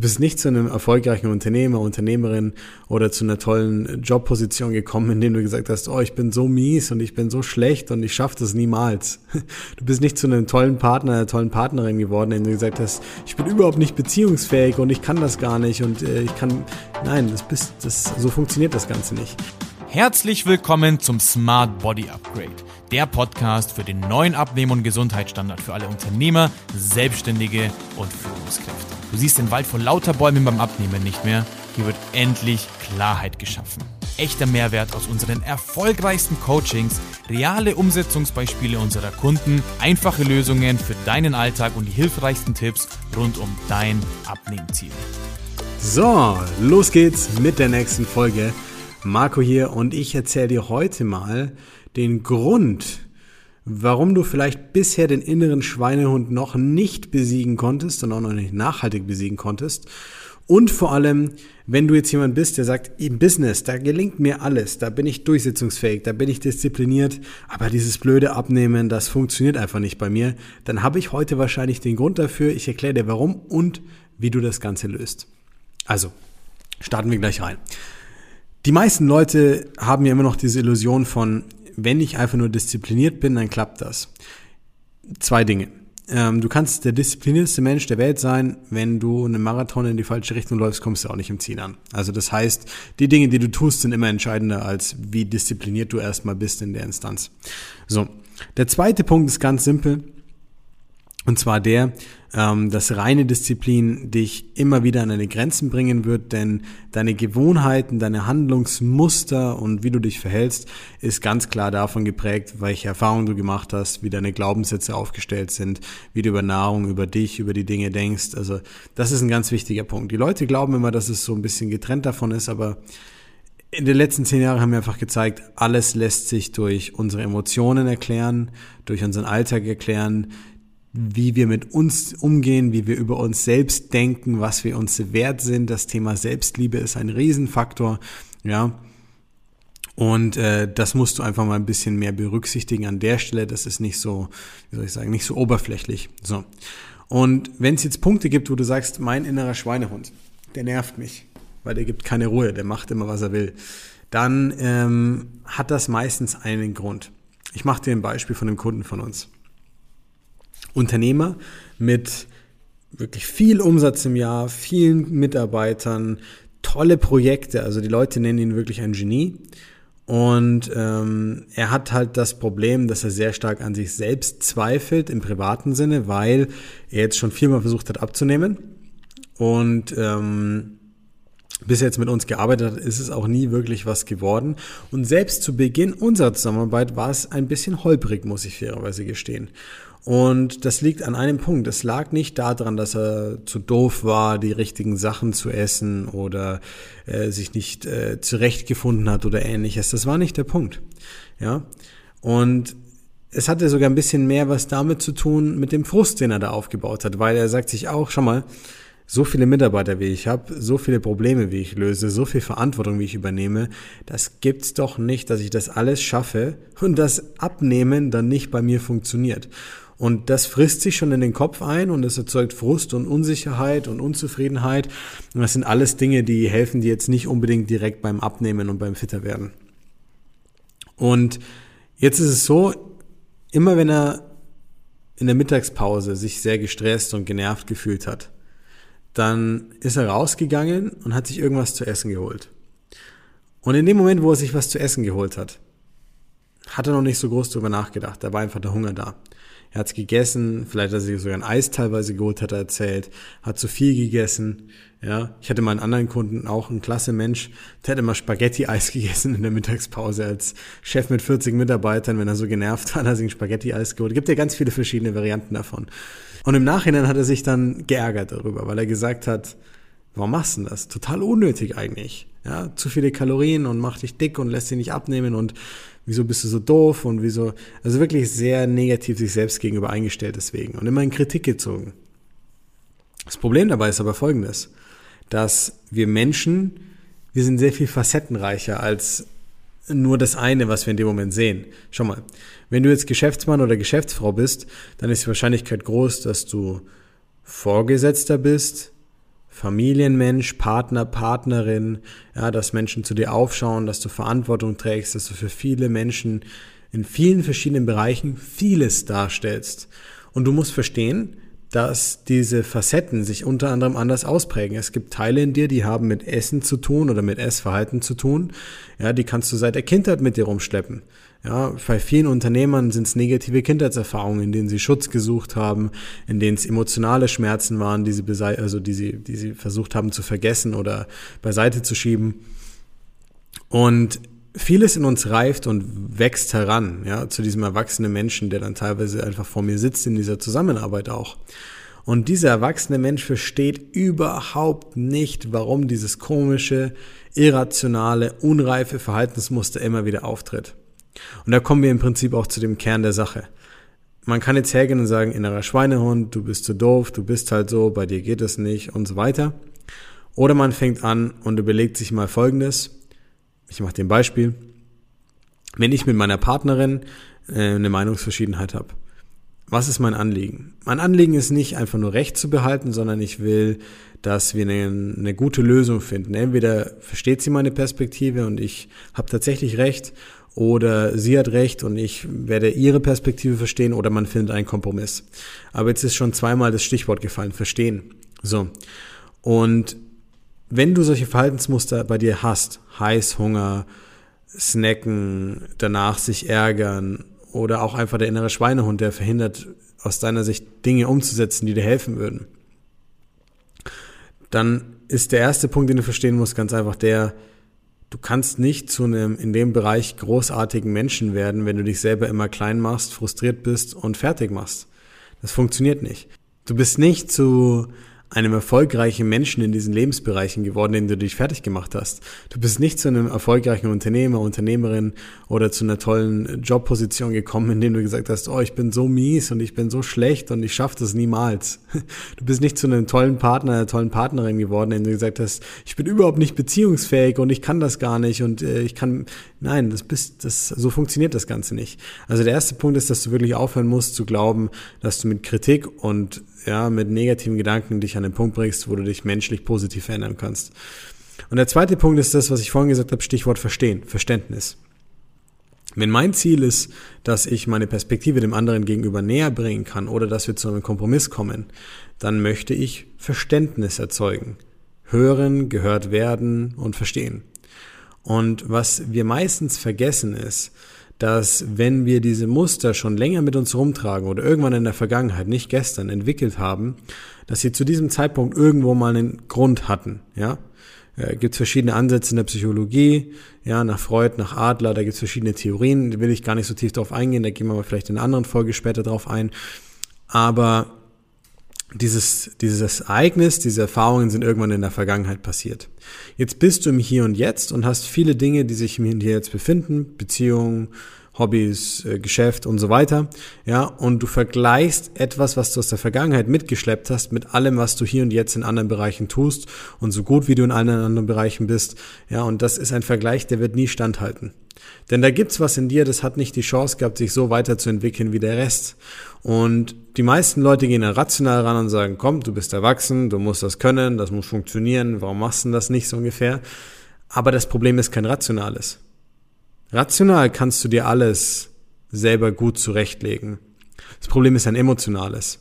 Du bist nicht zu einem erfolgreichen Unternehmer, Unternehmerin oder zu einer tollen Jobposition gekommen, indem du gesagt hast, oh, ich bin so mies und ich bin so schlecht und ich schaffe das niemals. Du bist nicht zu einem tollen Partner, einer tollen Partnerin geworden, indem du gesagt hast, ich bin überhaupt nicht beziehungsfähig und ich kann das gar nicht und äh, ich kann, nein, das bist, das, so funktioniert das Ganze nicht. Herzlich willkommen zum Smart Body Upgrade, der Podcast für den neuen Abnehmen- und Gesundheitsstandard für alle Unternehmer, Selbstständige und Führungskräfte. Du siehst den Wald vor lauter Bäumen beim Abnehmen nicht mehr. Hier wird endlich Klarheit geschaffen. Echter Mehrwert aus unseren erfolgreichsten Coachings, reale Umsetzungsbeispiele unserer Kunden, einfache Lösungen für deinen Alltag und die hilfreichsten Tipps rund um dein Abnehmziel. So, los geht's mit der nächsten Folge. Marco hier und ich erzähle dir heute mal den Grund, warum du vielleicht bisher den inneren Schweinehund noch nicht besiegen konntest und auch noch nicht nachhaltig besiegen konntest. Und vor allem, wenn du jetzt jemand bist, der sagt, im Business, da gelingt mir alles, da bin ich durchsetzungsfähig, da bin ich diszipliniert, aber dieses blöde Abnehmen, das funktioniert einfach nicht bei mir, dann habe ich heute wahrscheinlich den Grund dafür. Ich erkläre dir warum und wie du das Ganze löst. Also, starten wir gleich rein. Die meisten Leute haben ja immer noch diese Illusion von, wenn ich einfach nur diszipliniert bin, dann klappt das. Zwei Dinge. Ähm, du kannst der disziplinierteste Mensch der Welt sein, wenn du einen Marathon in die falsche Richtung läufst, kommst du auch nicht im Ziel an. Also das heißt, die Dinge, die du tust, sind immer entscheidender, als wie diszipliniert du erstmal bist in der Instanz. So, der zweite Punkt ist ganz simpel. Und zwar der, ähm, dass reine Disziplin dich immer wieder an deine Grenzen bringen wird, denn deine Gewohnheiten, deine Handlungsmuster und wie du dich verhältst, ist ganz klar davon geprägt, welche Erfahrungen du gemacht hast, wie deine Glaubenssätze aufgestellt sind, wie du über Nahrung, über dich, über die Dinge denkst. Also das ist ein ganz wichtiger Punkt. Die Leute glauben immer, dass es so ein bisschen getrennt davon ist, aber in den letzten zehn Jahren haben wir einfach gezeigt, alles lässt sich durch unsere Emotionen erklären, durch unseren Alltag erklären, wie wir mit uns umgehen, wie wir über uns selbst denken, was wir uns wert sind. Das Thema Selbstliebe ist ein Riesenfaktor, ja. Und äh, das musst du einfach mal ein bisschen mehr berücksichtigen an der Stelle. Das ist nicht so, wie soll ich sagen, nicht so oberflächlich. So. Und wenn es jetzt Punkte gibt, wo du sagst, mein innerer Schweinehund, der nervt mich, weil der gibt keine Ruhe, der macht immer, was er will, dann ähm, hat das meistens einen Grund. Ich mache dir ein Beispiel von einem Kunden von uns. Unternehmer mit wirklich viel Umsatz im Jahr, vielen Mitarbeitern, tolle Projekte. Also die Leute nennen ihn wirklich ein Genie. Und ähm, er hat halt das Problem, dass er sehr stark an sich selbst zweifelt im privaten Sinne, weil er jetzt schon viermal versucht hat abzunehmen. Und ähm, bis er jetzt mit uns gearbeitet hat, ist es auch nie wirklich was geworden. Und selbst zu Beginn unserer Zusammenarbeit war es ein bisschen holprig, muss ich fairerweise gestehen. Und das liegt an einem Punkt. Es lag nicht daran, dass er zu doof war, die richtigen Sachen zu essen oder äh, sich nicht äh, zurechtgefunden hat oder ähnliches. Das war nicht der Punkt. Ja. Und es hatte sogar ein bisschen mehr was damit zu tun mit dem Frust, den er da aufgebaut hat, weil er sagt sich auch, schau mal, so viele Mitarbeiter wie ich habe, so viele Probleme wie ich löse, so viel Verantwortung wie ich übernehme, das gibt's doch nicht, dass ich das alles schaffe und das Abnehmen dann nicht bei mir funktioniert. Und das frisst sich schon in den Kopf ein und es erzeugt Frust und Unsicherheit und Unzufriedenheit. Und das sind alles Dinge, die helfen dir jetzt nicht unbedingt direkt beim Abnehmen und beim Fitter werden. Und jetzt ist es so, immer wenn er in der Mittagspause sich sehr gestresst und genervt gefühlt hat, dann ist er rausgegangen und hat sich irgendwas zu essen geholt. Und in dem Moment, wo er sich was zu essen geholt hat, hat er noch nicht so groß drüber nachgedacht. Da war einfach der Hunger da. Er hat's gegessen, vielleicht hat er sich sogar ein Eis teilweise geholt, hat er erzählt, hat zu viel gegessen. Ja, ich hatte mal einen anderen Kunden, auch ein klasse Mensch, der hat immer Spaghetti-Eis gegessen in der Mittagspause als Chef mit 40 Mitarbeitern. Wenn er so genervt war, hat er sich ein Spaghetti-Eis geholt. Es gibt ja ganz viele verschiedene Varianten davon. Und im Nachhinein hat er sich dann geärgert darüber, weil er gesagt hat, warum machst du denn das? Total unnötig eigentlich. Ja, zu viele Kalorien und macht dich dick und lässt dich nicht abnehmen und wieso bist du so doof und wieso, also wirklich sehr negativ sich selbst gegenüber eingestellt deswegen und immer in Kritik gezogen. Das Problem dabei ist aber folgendes, dass wir Menschen, wir sind sehr viel facettenreicher als nur das eine, was wir in dem Moment sehen. Schau mal, wenn du jetzt Geschäftsmann oder Geschäftsfrau bist, dann ist die Wahrscheinlichkeit groß, dass du Vorgesetzter bist, Familienmensch, Partner, Partnerin, ja, dass Menschen zu dir aufschauen, dass du Verantwortung trägst, dass du für viele Menschen in vielen verschiedenen Bereichen vieles darstellst. Und du musst verstehen, dass diese Facetten sich unter anderem anders ausprägen. Es gibt Teile in dir, die haben mit Essen zu tun oder mit Essverhalten zu tun. Ja, die kannst du seit der Kindheit mit dir rumschleppen. Ja, bei vielen Unternehmern sind es negative Kindheitserfahrungen, in denen sie Schutz gesucht haben, in denen es emotionale Schmerzen waren, die sie, also die sie, die sie versucht haben zu vergessen oder beiseite zu schieben. Und vieles in uns reift und wächst heran, ja, zu diesem erwachsenen Menschen, der dann teilweise einfach vor mir sitzt in dieser Zusammenarbeit auch. Und dieser erwachsene Mensch versteht überhaupt nicht, warum dieses komische, irrationale, unreife Verhaltensmuster immer wieder auftritt. Und da kommen wir im Prinzip auch zu dem Kern der Sache. Man kann jetzt hergehen und sagen, innerer Schweinehund, du bist zu doof, du bist halt so, bei dir geht es nicht und so weiter. Oder man fängt an und überlegt sich mal Folgendes. Ich mache dir ein Beispiel. Wenn ich mit meiner Partnerin äh, eine Meinungsverschiedenheit habe, was ist mein Anliegen? Mein Anliegen ist nicht einfach nur Recht zu behalten, sondern ich will, dass wir eine, eine gute Lösung finden. Entweder versteht sie meine Perspektive und ich habe tatsächlich Recht oder sie hat Recht und ich werde ihre Perspektive verstehen oder man findet einen Kompromiss. Aber jetzt ist schon zweimal das Stichwort gefallen, verstehen. So. Und wenn du solche Verhaltensmuster bei dir hast, Heißhunger, Snacken, danach sich ärgern oder auch einfach der innere Schweinehund, der verhindert, aus deiner Sicht Dinge umzusetzen, die dir helfen würden, dann ist der erste Punkt, den du verstehen musst, ganz einfach der, du kannst nicht zu einem in dem Bereich großartigen Menschen werden, wenn du dich selber immer klein machst, frustriert bist und fertig machst. Das funktioniert nicht. Du bist nicht zu einem erfolgreichen Menschen in diesen Lebensbereichen geworden, in denen du dich fertig gemacht hast. Du bist nicht zu einem erfolgreichen Unternehmer, Unternehmerin oder zu einer tollen Jobposition gekommen, in dem du gesagt hast, oh, ich bin so mies und ich bin so schlecht und ich schaffe das niemals. Du bist nicht zu einem tollen Partner, einer tollen Partnerin geworden, in dem du gesagt hast, ich bin überhaupt nicht beziehungsfähig und ich kann das gar nicht und äh, ich kann, nein, das bist, das, so funktioniert das Ganze nicht. Also der erste Punkt ist, dass du wirklich aufhören musst zu glauben, dass du mit Kritik und ja, mit negativen Gedanken dich an den Punkt bringst, wo du dich menschlich positiv verändern kannst. Und der zweite Punkt ist das, was ich vorhin gesagt habe, Stichwort Verstehen, Verständnis. Wenn mein Ziel ist, dass ich meine Perspektive dem anderen gegenüber näher bringen kann oder dass wir zu einem Kompromiss kommen, dann möchte ich Verständnis erzeugen. Hören, gehört werden und verstehen. Und was wir meistens vergessen ist, dass wenn wir diese Muster schon länger mit uns rumtragen oder irgendwann in der Vergangenheit, nicht gestern, entwickelt haben, dass sie zu diesem Zeitpunkt irgendwo mal einen Grund hatten, ja. Äh, gibt verschiedene Ansätze in der Psychologie, ja, nach Freud, nach Adler, da gibt es verschiedene Theorien, will ich gar nicht so tief drauf eingehen, da gehen wir mal vielleicht in einer anderen Folge später drauf ein. Aber dieses, dieses Ereignis, diese Erfahrungen sind irgendwann in der Vergangenheit passiert. Jetzt bist du im Hier und Jetzt und hast viele Dinge, die sich im Hier und Jetzt befinden, Beziehungen, Hobbys, äh, Geschäft und so weiter. Ja, und du vergleichst etwas, was du aus der Vergangenheit mitgeschleppt hast, mit allem, was du hier und jetzt in anderen Bereichen tust und so gut wie du in allen anderen Bereichen bist. Ja, und das ist ein Vergleich, der wird nie standhalten. Denn da gibt's was in dir, das hat nicht die Chance gehabt, sich so weiterzuentwickeln wie der Rest. Und die meisten Leute gehen dann rational ran und sagen, komm, du bist erwachsen, du musst das können, das muss funktionieren, warum machst du das nicht so ungefähr? Aber das Problem ist kein rationales. Rational kannst du dir alles selber gut zurechtlegen. Das Problem ist ein emotionales.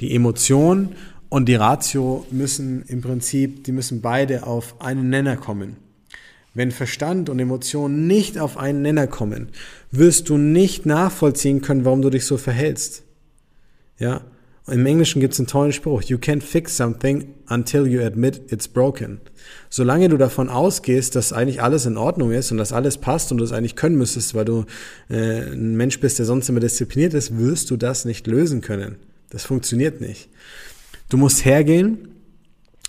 Die Emotion und die Ratio müssen im Prinzip, die müssen beide auf einen Nenner kommen. Wenn Verstand und Emotionen nicht auf einen Nenner kommen, wirst du nicht nachvollziehen können, warum du dich so verhältst. Ja, im Englischen gibt es einen tollen Spruch, you can't fix something until you admit it's broken. Solange du davon ausgehst, dass eigentlich alles in Ordnung ist und dass alles passt und du es eigentlich können müsstest, weil du äh, ein Mensch bist, der sonst immer diszipliniert ist, wirst du das nicht lösen können. Das funktioniert nicht. Du musst hergehen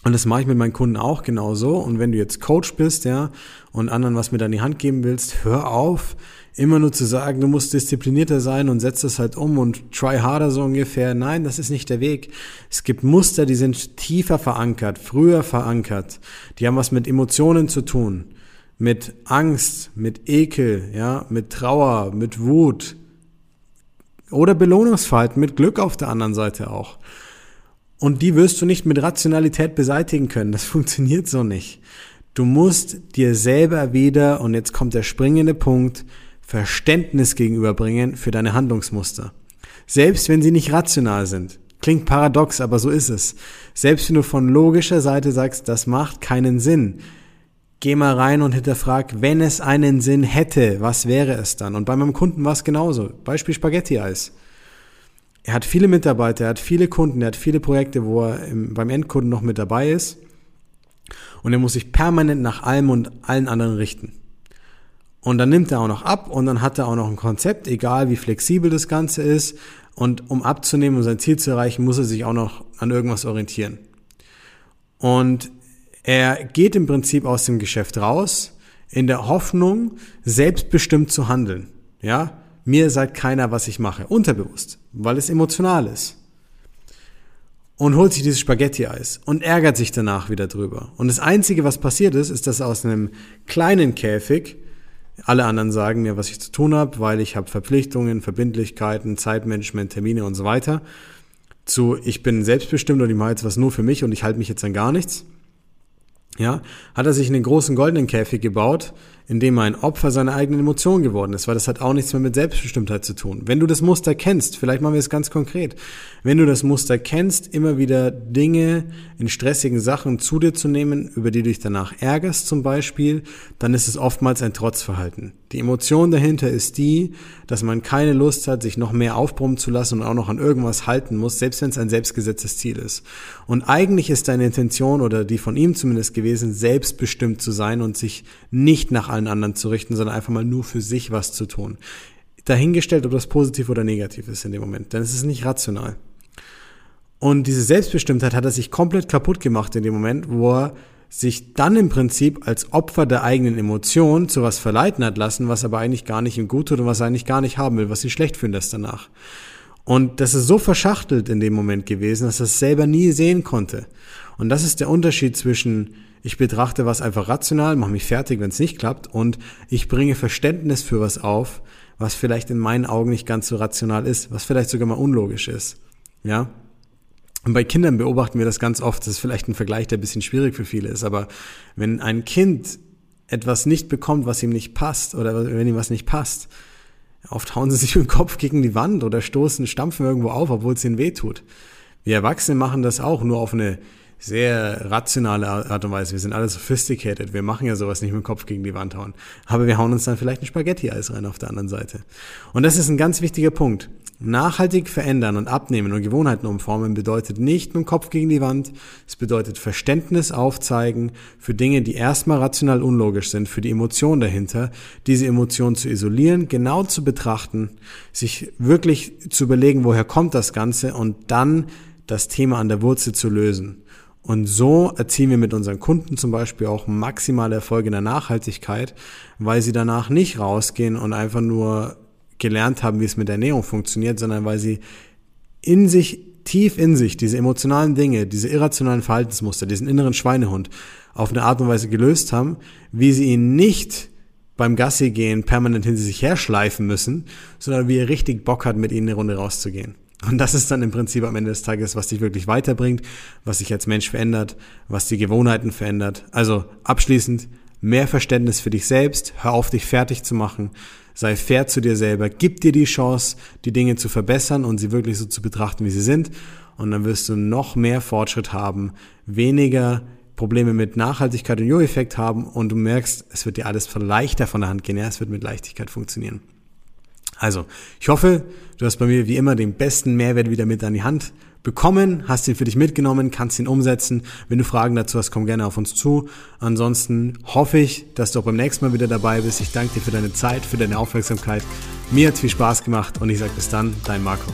und das mache ich mit meinen Kunden auch genauso. Und wenn du jetzt Coach bist, ja, und anderen was mit an die Hand geben willst, hör auf, immer nur zu sagen, du musst disziplinierter sein und setz das halt um und try harder so ungefähr. Nein, das ist nicht der Weg. Es gibt Muster, die sind tiefer verankert, früher verankert. Die haben was mit Emotionen zu tun. Mit Angst, mit Ekel, ja, mit Trauer, mit Wut. Oder Belohnungsverhalten, mit Glück auf der anderen Seite auch. Und die wirst du nicht mit Rationalität beseitigen können. Das funktioniert so nicht. Du musst dir selber wieder, und jetzt kommt der springende Punkt, Verständnis gegenüberbringen für deine Handlungsmuster. Selbst wenn sie nicht rational sind. Klingt paradox, aber so ist es. Selbst wenn du von logischer Seite sagst, das macht keinen Sinn, geh mal rein und hinterfrag, wenn es einen Sinn hätte, was wäre es dann? Und bei meinem Kunden war es genauso. Beispiel Spaghetti-Eis. Er hat viele Mitarbeiter, er hat viele Kunden, er hat viele Projekte, wo er im, beim Endkunden noch mit dabei ist. Und er muss sich permanent nach allem und allen anderen richten. Und dann nimmt er auch noch ab und dann hat er auch noch ein Konzept, egal wie flexibel das Ganze ist. Und um abzunehmen und sein Ziel zu erreichen, muss er sich auch noch an irgendwas orientieren. Und er geht im Prinzip aus dem Geschäft raus, in der Hoffnung, selbstbestimmt zu handeln. Ja, mir sagt keiner, was ich mache. Unterbewusst, weil es emotional ist. Und holt sich dieses Spaghetti-Eis und ärgert sich danach wieder drüber. Und das Einzige, was passiert ist, ist, dass aus einem kleinen Käfig alle anderen sagen mir, was ich zu tun habe, weil ich habe Verpflichtungen, Verbindlichkeiten, Zeitmanagement, Termine und so weiter. Zu, ich bin selbstbestimmt und ich mache jetzt was nur für mich und ich halte mich jetzt an gar nichts. Ja, hat er sich einen großen goldenen Käfig gebaut, in dem er ein Opfer seiner eigenen Emotionen geworden ist, weil das hat auch nichts mehr mit Selbstbestimmtheit zu tun. Wenn du das Muster kennst, vielleicht machen wir es ganz konkret, wenn du das Muster kennst, immer wieder Dinge in stressigen Sachen zu dir zu nehmen, über die du dich danach ärgerst zum Beispiel, dann ist es oftmals ein Trotzverhalten. Die Emotion dahinter ist die, dass man keine Lust hat, sich noch mehr aufbrummen zu lassen und auch noch an irgendwas halten muss, selbst wenn es ein selbstgesetztes Ziel ist. Und eigentlich ist deine Intention oder die von ihm zumindest gewesen, selbstbestimmt zu sein und sich nicht nach allen anderen zu richten, sondern einfach mal nur für sich was zu tun. Dahingestellt, ob das positiv oder negativ ist in dem Moment, denn es ist nicht rational. Und diese Selbstbestimmtheit hat er sich komplett kaputt gemacht in dem Moment, wo er sich dann im Prinzip als Opfer der eigenen Emotionen zu was verleiten hat lassen, was aber eigentlich gar nicht ihm gut tut und was er eigentlich gar nicht haben will, was ihn schlecht fühlen lässt danach. Und das ist so verschachtelt in dem Moment gewesen, dass er es selber nie sehen konnte. Und das ist der Unterschied zwischen ich betrachte was einfach rational, mache mich fertig, wenn es nicht klappt und ich bringe Verständnis für was auf, was vielleicht in meinen Augen nicht ganz so rational ist, was vielleicht sogar mal unlogisch ist. Ja? Und bei Kindern beobachten wir das ganz oft, das ist vielleicht ein Vergleich, der ein bisschen schwierig für viele ist, aber wenn ein Kind etwas nicht bekommt, was ihm nicht passt oder wenn ihm was nicht passt, oft hauen sie sich mit dem Kopf gegen die Wand oder stoßen, stampfen irgendwo auf, obwohl es ihnen weh tut. Wir Erwachsene machen das auch, nur auf eine sehr rationale Art und Weise. Wir sind alle sophisticated. Wir machen ja sowas nicht mit dem Kopf gegen die Wand hauen. Aber wir hauen uns dann vielleicht ein Spaghetti-Eis rein auf der anderen Seite. Und das ist ein ganz wichtiger Punkt. Nachhaltig verändern und abnehmen und Gewohnheiten umformen bedeutet nicht mit dem Kopf gegen die Wand. Es bedeutet Verständnis aufzeigen für Dinge, die erstmal rational unlogisch sind, für die Emotion dahinter, diese Emotion zu isolieren, genau zu betrachten, sich wirklich zu überlegen, woher kommt das Ganze und dann das Thema an der Wurzel zu lösen. Und so erzielen wir mit unseren Kunden zum Beispiel auch maximale Erfolge in der Nachhaltigkeit, weil sie danach nicht rausgehen und einfach nur gelernt haben, wie es mit Ernährung funktioniert, sondern weil sie in sich, tief in sich, diese emotionalen Dinge, diese irrationalen Verhaltensmuster, diesen inneren Schweinehund auf eine Art und Weise gelöst haben, wie sie ihn nicht beim Gassi gehen permanent hinter sich herschleifen müssen, sondern wie er richtig Bock hat, mit ihnen eine Runde rauszugehen. Und das ist dann im Prinzip am Ende des Tages, was dich wirklich weiterbringt, was dich als Mensch verändert, was die Gewohnheiten verändert. Also abschließend mehr Verständnis für dich selbst, hör auf, dich fertig zu machen, sei fair zu dir selber, gib dir die Chance, die Dinge zu verbessern und sie wirklich so zu betrachten, wie sie sind. Und dann wirst du noch mehr Fortschritt haben, weniger Probleme mit Nachhaltigkeit und Jo-Effekt haben und du merkst, es wird dir alles leichter von der Hand gehen, ja, es wird mit Leichtigkeit funktionieren. Also, ich hoffe, du hast bei mir wie immer den besten Mehrwert wieder mit an die Hand bekommen, hast ihn für dich mitgenommen, kannst ihn umsetzen. Wenn du Fragen dazu hast, komm gerne auf uns zu. Ansonsten hoffe ich, dass du auch beim nächsten Mal wieder dabei bist. Ich danke dir für deine Zeit, für deine Aufmerksamkeit. Mir hat viel Spaß gemacht und ich sage bis dann, dein Marco.